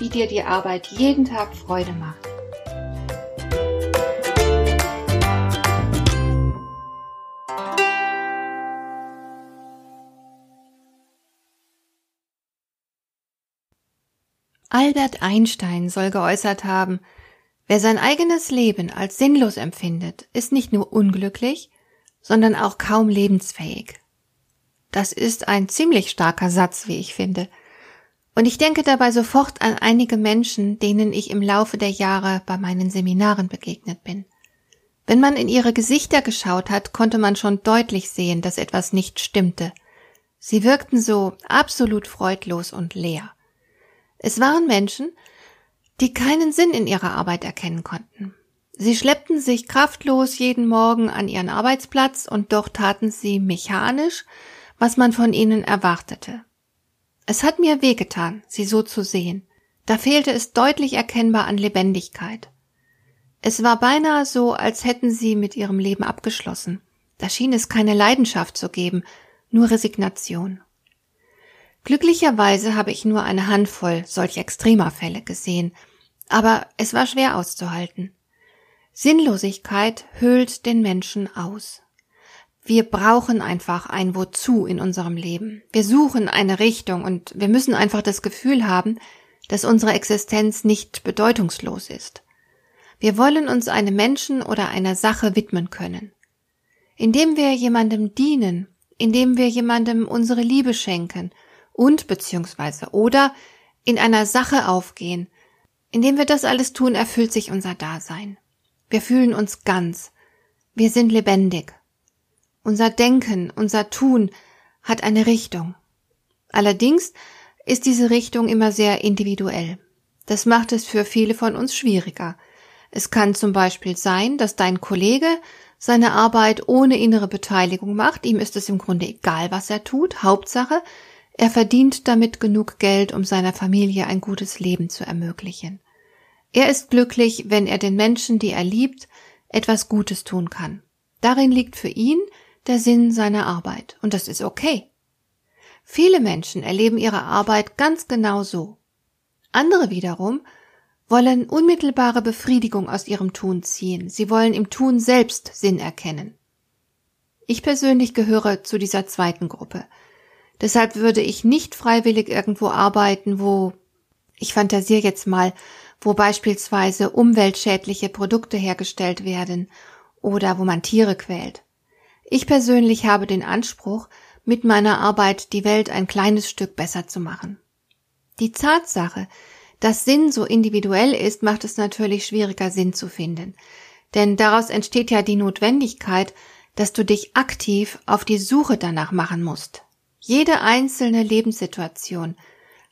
wie dir die Arbeit jeden Tag Freude macht. Albert Einstein soll geäußert haben, wer sein eigenes Leben als sinnlos empfindet, ist nicht nur unglücklich, sondern auch kaum lebensfähig. Das ist ein ziemlich starker Satz, wie ich finde. Und ich denke dabei sofort an einige Menschen, denen ich im Laufe der Jahre bei meinen Seminaren begegnet bin. Wenn man in ihre Gesichter geschaut hat, konnte man schon deutlich sehen, dass etwas nicht stimmte. Sie wirkten so absolut freudlos und leer. Es waren Menschen, die keinen Sinn in ihrer Arbeit erkennen konnten. Sie schleppten sich kraftlos jeden Morgen an ihren Arbeitsplatz und doch taten sie mechanisch, was man von ihnen erwartete. Es hat mir wehgetan, sie so zu sehen. Da fehlte es deutlich erkennbar an Lebendigkeit. Es war beinahe so, als hätten sie mit ihrem Leben abgeschlossen. Da schien es keine Leidenschaft zu geben, nur Resignation. Glücklicherweise habe ich nur eine Handvoll solch extremer Fälle gesehen, aber es war schwer auszuhalten. Sinnlosigkeit höhlt den Menschen aus. Wir brauchen einfach ein Wozu in unserem Leben. Wir suchen eine Richtung und wir müssen einfach das Gefühl haben, dass unsere Existenz nicht bedeutungslos ist. Wir wollen uns einem Menschen oder einer Sache widmen können. Indem wir jemandem dienen, indem wir jemandem unsere Liebe schenken und beziehungsweise oder in einer Sache aufgehen, indem wir das alles tun, erfüllt sich unser Dasein. Wir fühlen uns ganz. Wir sind lebendig. Unser Denken, unser Tun hat eine Richtung. Allerdings ist diese Richtung immer sehr individuell. Das macht es für viele von uns schwieriger. Es kann zum Beispiel sein, dass dein Kollege seine Arbeit ohne innere Beteiligung macht, ihm ist es im Grunde egal, was er tut, Hauptsache, er verdient damit genug Geld, um seiner Familie ein gutes Leben zu ermöglichen. Er ist glücklich, wenn er den Menschen, die er liebt, etwas Gutes tun kann. Darin liegt für ihn der Sinn seiner Arbeit. Und das ist okay. Viele Menschen erleben ihre Arbeit ganz genau so. Andere wiederum wollen unmittelbare Befriedigung aus ihrem Tun ziehen. Sie wollen im Tun selbst Sinn erkennen. Ich persönlich gehöre zu dieser zweiten Gruppe. Deshalb würde ich nicht freiwillig irgendwo arbeiten, wo, ich fantasiere jetzt mal, wo beispielsweise umweltschädliche Produkte hergestellt werden oder wo man Tiere quält. Ich persönlich habe den Anspruch, mit meiner Arbeit die Welt ein kleines Stück besser zu machen. Die Tatsache, dass Sinn so individuell ist, macht es natürlich schwieriger, Sinn zu finden. Denn daraus entsteht ja die Notwendigkeit, dass du dich aktiv auf die Suche danach machen musst. Jede einzelne Lebenssituation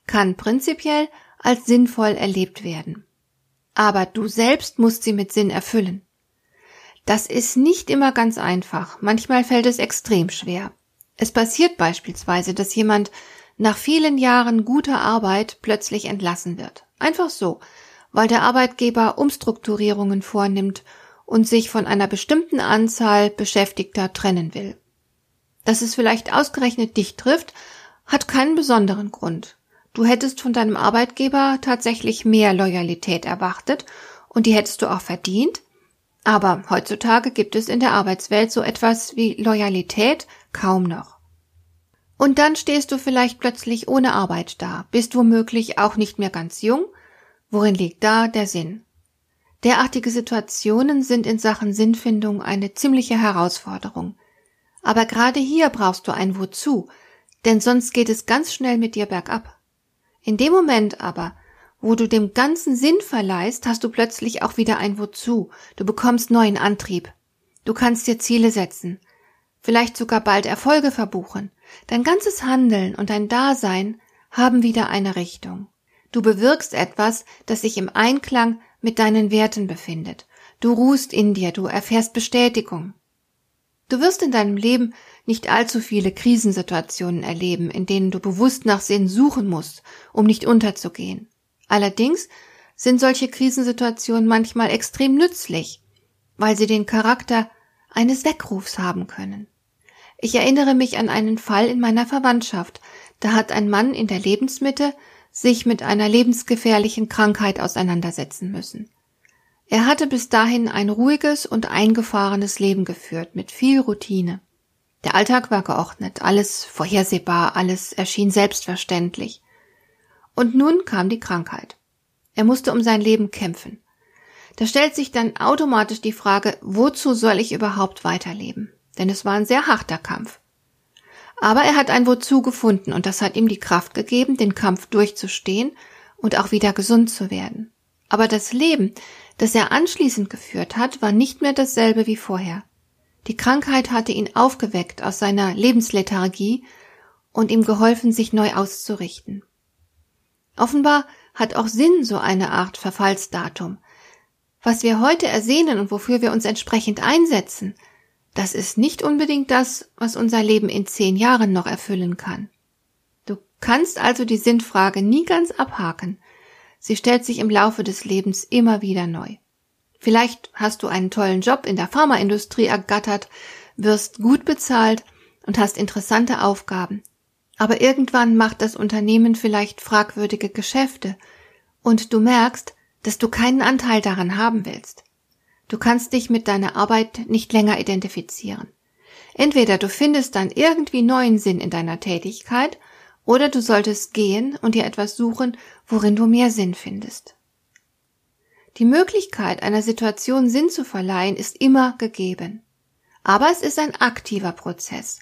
kann prinzipiell als sinnvoll erlebt werden. Aber du selbst musst sie mit Sinn erfüllen. Das ist nicht immer ganz einfach. Manchmal fällt es extrem schwer. Es passiert beispielsweise, dass jemand nach vielen Jahren guter Arbeit plötzlich entlassen wird. Einfach so, weil der Arbeitgeber Umstrukturierungen vornimmt und sich von einer bestimmten Anzahl Beschäftigter trennen will. Dass es vielleicht ausgerechnet dich trifft, hat keinen besonderen Grund. Du hättest von deinem Arbeitgeber tatsächlich mehr Loyalität erwartet und die hättest du auch verdient, aber heutzutage gibt es in der Arbeitswelt so etwas wie Loyalität kaum noch. Und dann stehst du vielleicht plötzlich ohne Arbeit da, bist womöglich auch nicht mehr ganz jung. Worin liegt da der Sinn? Derartige Situationen sind in Sachen Sinnfindung eine ziemliche Herausforderung. Aber gerade hier brauchst du ein Wozu, denn sonst geht es ganz schnell mit dir bergab. In dem Moment aber, wo du dem ganzen Sinn verleihst, hast du plötzlich auch wieder ein Wozu. Du bekommst neuen Antrieb. Du kannst dir Ziele setzen. Vielleicht sogar bald Erfolge verbuchen. Dein ganzes Handeln und dein Dasein haben wieder eine Richtung. Du bewirkst etwas, das sich im Einklang mit deinen Werten befindet. Du ruhst in dir, du erfährst Bestätigung. Du wirst in deinem Leben nicht allzu viele Krisensituationen erleben, in denen du bewusst nach Sinn suchen musst, um nicht unterzugehen. Allerdings sind solche Krisensituationen manchmal extrem nützlich, weil sie den Charakter eines Weckrufs haben können. Ich erinnere mich an einen Fall in meiner Verwandtschaft. Da hat ein Mann in der Lebensmitte sich mit einer lebensgefährlichen Krankheit auseinandersetzen müssen. Er hatte bis dahin ein ruhiges und eingefahrenes Leben geführt, mit viel Routine. Der Alltag war geordnet, alles vorhersehbar, alles erschien selbstverständlich. Und nun kam die Krankheit. Er musste um sein Leben kämpfen. Da stellt sich dann automatisch die Frage, wozu soll ich überhaupt weiterleben? Denn es war ein sehr harter Kampf. Aber er hat ein Wozu gefunden und das hat ihm die Kraft gegeben, den Kampf durchzustehen und auch wieder gesund zu werden. Aber das Leben, das er anschließend geführt hat, war nicht mehr dasselbe wie vorher. Die Krankheit hatte ihn aufgeweckt aus seiner Lebenslethargie und ihm geholfen, sich neu auszurichten. Offenbar hat auch Sinn so eine Art Verfallsdatum. Was wir heute ersehnen und wofür wir uns entsprechend einsetzen, das ist nicht unbedingt das, was unser Leben in zehn Jahren noch erfüllen kann. Du kannst also die Sinnfrage nie ganz abhaken. Sie stellt sich im Laufe des Lebens immer wieder neu. Vielleicht hast du einen tollen Job in der Pharmaindustrie ergattert, wirst gut bezahlt und hast interessante Aufgaben. Aber irgendwann macht das Unternehmen vielleicht fragwürdige Geschäfte und du merkst, dass du keinen Anteil daran haben willst. Du kannst dich mit deiner Arbeit nicht länger identifizieren. Entweder du findest dann irgendwie neuen Sinn in deiner Tätigkeit, oder du solltest gehen und dir etwas suchen, worin du mehr Sinn findest. Die Möglichkeit, einer Situation Sinn zu verleihen, ist immer gegeben. Aber es ist ein aktiver Prozess.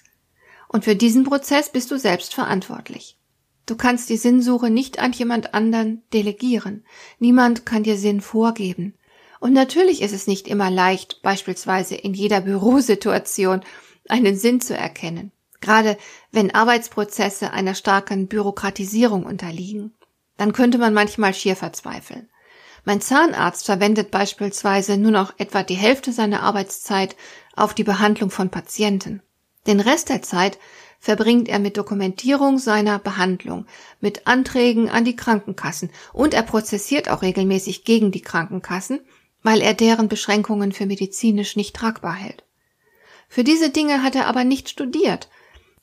Und für diesen Prozess bist du selbst verantwortlich. Du kannst die Sinnsuche nicht an jemand anderen delegieren. Niemand kann dir Sinn vorgeben. Und natürlich ist es nicht immer leicht, beispielsweise in jeder Bürosituation einen Sinn zu erkennen, gerade wenn Arbeitsprozesse einer starken Bürokratisierung unterliegen. Dann könnte man manchmal schier verzweifeln. Mein Zahnarzt verwendet beispielsweise nur noch etwa die Hälfte seiner Arbeitszeit auf die Behandlung von Patienten. Den Rest der Zeit verbringt er mit Dokumentierung seiner Behandlung, mit Anträgen an die Krankenkassen und er prozessiert auch regelmäßig gegen die Krankenkassen, weil er deren Beschränkungen für medizinisch nicht tragbar hält. Für diese Dinge hat er aber nicht studiert.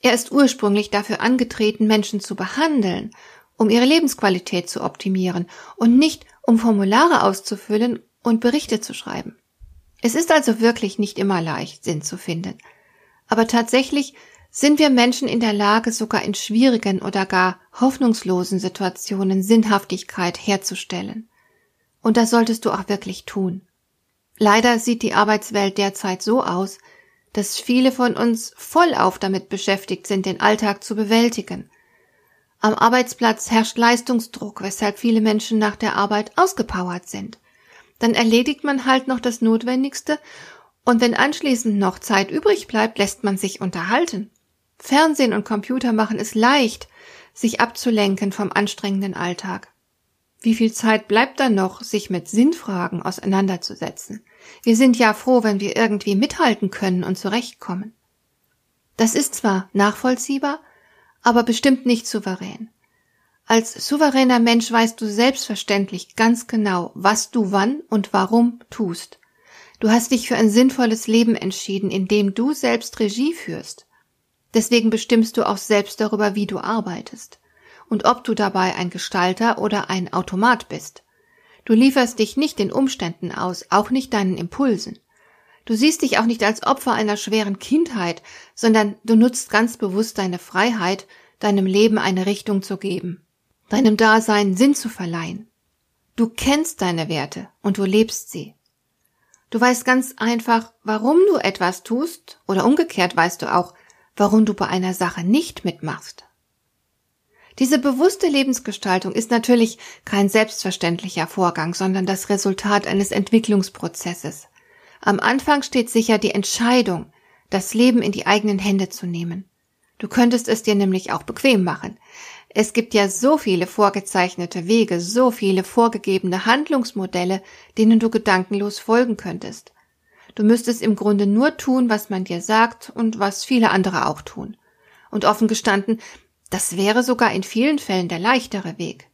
Er ist ursprünglich dafür angetreten, Menschen zu behandeln, um ihre Lebensqualität zu optimieren und nicht um Formulare auszufüllen und Berichte zu schreiben. Es ist also wirklich nicht immer leicht, Sinn zu finden. Aber tatsächlich sind wir Menschen in der Lage, sogar in schwierigen oder gar hoffnungslosen Situationen Sinnhaftigkeit herzustellen. Und das solltest du auch wirklich tun. Leider sieht die Arbeitswelt derzeit so aus, dass viele von uns vollauf damit beschäftigt sind, den Alltag zu bewältigen. Am Arbeitsplatz herrscht Leistungsdruck, weshalb viele Menschen nach der Arbeit ausgepowert sind. Dann erledigt man halt noch das Notwendigste und wenn anschließend noch Zeit übrig bleibt, lässt man sich unterhalten. Fernsehen und Computer machen es leicht, sich abzulenken vom anstrengenden Alltag. Wie viel Zeit bleibt dann noch, sich mit Sinnfragen auseinanderzusetzen? Wir sind ja froh, wenn wir irgendwie mithalten können und zurechtkommen. Das ist zwar nachvollziehbar, aber bestimmt nicht souverän. Als souveräner Mensch weißt du selbstverständlich ganz genau, was du wann und warum tust. Du hast dich für ein sinnvolles Leben entschieden, in dem du selbst Regie führst. Deswegen bestimmst du auch selbst darüber, wie du arbeitest und ob du dabei ein Gestalter oder ein Automat bist. Du lieferst dich nicht den Umständen aus, auch nicht deinen Impulsen. Du siehst dich auch nicht als Opfer einer schweren Kindheit, sondern du nutzt ganz bewusst deine Freiheit, deinem Leben eine Richtung zu geben, deinem Dasein Sinn zu verleihen. Du kennst deine Werte und du lebst sie. Du weißt ganz einfach, warum du etwas tust, oder umgekehrt weißt du auch, warum du bei einer Sache nicht mitmachst. Diese bewusste Lebensgestaltung ist natürlich kein selbstverständlicher Vorgang, sondern das Resultat eines Entwicklungsprozesses. Am Anfang steht sicher die Entscheidung, das Leben in die eigenen Hände zu nehmen. Du könntest es dir nämlich auch bequem machen. Es gibt ja so viele vorgezeichnete Wege, so viele vorgegebene Handlungsmodelle, denen du gedankenlos folgen könntest. Du müsstest im Grunde nur tun, was man dir sagt und was viele andere auch tun. Und offen gestanden, das wäre sogar in vielen Fällen der leichtere Weg.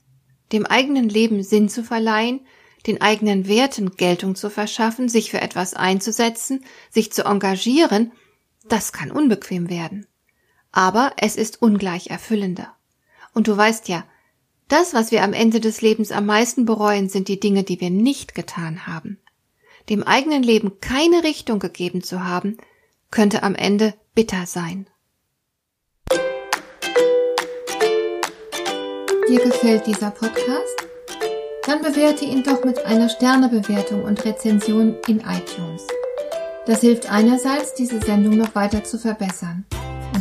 Dem eigenen Leben Sinn zu verleihen, den eigenen Werten Geltung zu verschaffen, sich für etwas einzusetzen, sich zu engagieren, das kann unbequem werden. Aber es ist ungleich erfüllender. Und du weißt ja, das, was wir am Ende des Lebens am meisten bereuen, sind die Dinge, die wir nicht getan haben. Dem eigenen Leben keine Richtung gegeben zu haben, könnte am Ende bitter sein. Dir gefällt dieser Podcast? Dann bewerte ihn doch mit einer Sternebewertung und Rezension in iTunes. Das hilft einerseits, diese Sendung noch weiter zu verbessern